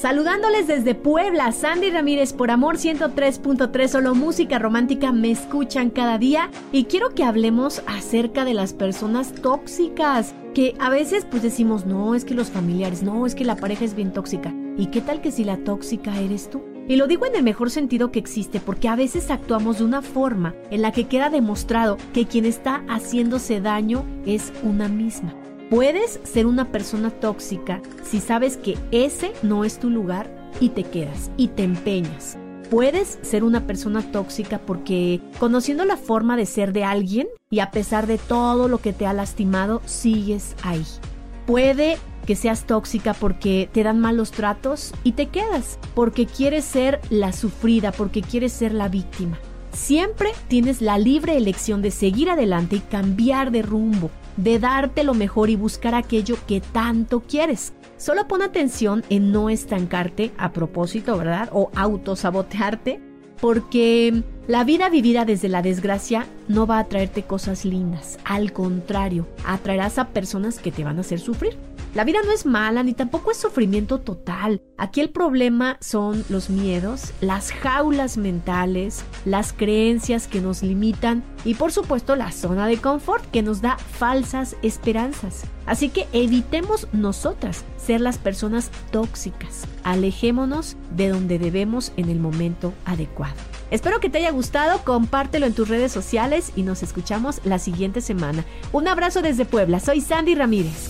Saludándoles desde Puebla, Sandy Ramírez por Amor 103.3, solo música romántica me escuchan cada día y quiero que hablemos acerca de las personas tóxicas, que a veces pues decimos, no, es que los familiares, no, es que la pareja es bien tóxica. ¿Y qué tal que si la tóxica eres tú? Y lo digo en el mejor sentido que existe porque a veces actuamos de una forma en la que queda demostrado que quien está haciéndose daño es una misma. Puedes ser una persona tóxica si sabes que ese no es tu lugar y te quedas y te empeñas. Puedes ser una persona tóxica porque conociendo la forma de ser de alguien y a pesar de todo lo que te ha lastimado, sigues ahí. Puede que seas tóxica porque te dan malos tratos y te quedas porque quieres ser la sufrida, porque quieres ser la víctima. Siempre tienes la libre elección de seguir adelante y cambiar de rumbo, de darte lo mejor y buscar aquello que tanto quieres. Solo pon atención en no estancarte a propósito, ¿verdad? O autosabotearte, porque la vida vivida desde la desgracia no va a traerte cosas lindas. Al contrario, atraerás a personas que te van a hacer sufrir. La vida no es mala ni tampoco es sufrimiento total. Aquí el problema son los miedos, las jaulas mentales, las creencias que nos limitan y por supuesto la zona de confort que nos da falsas esperanzas. Así que evitemos nosotras ser las personas tóxicas. Alejémonos de donde debemos en el momento adecuado. Espero que te haya gustado, compártelo en tus redes sociales y nos escuchamos la siguiente semana. Un abrazo desde Puebla, soy Sandy Ramírez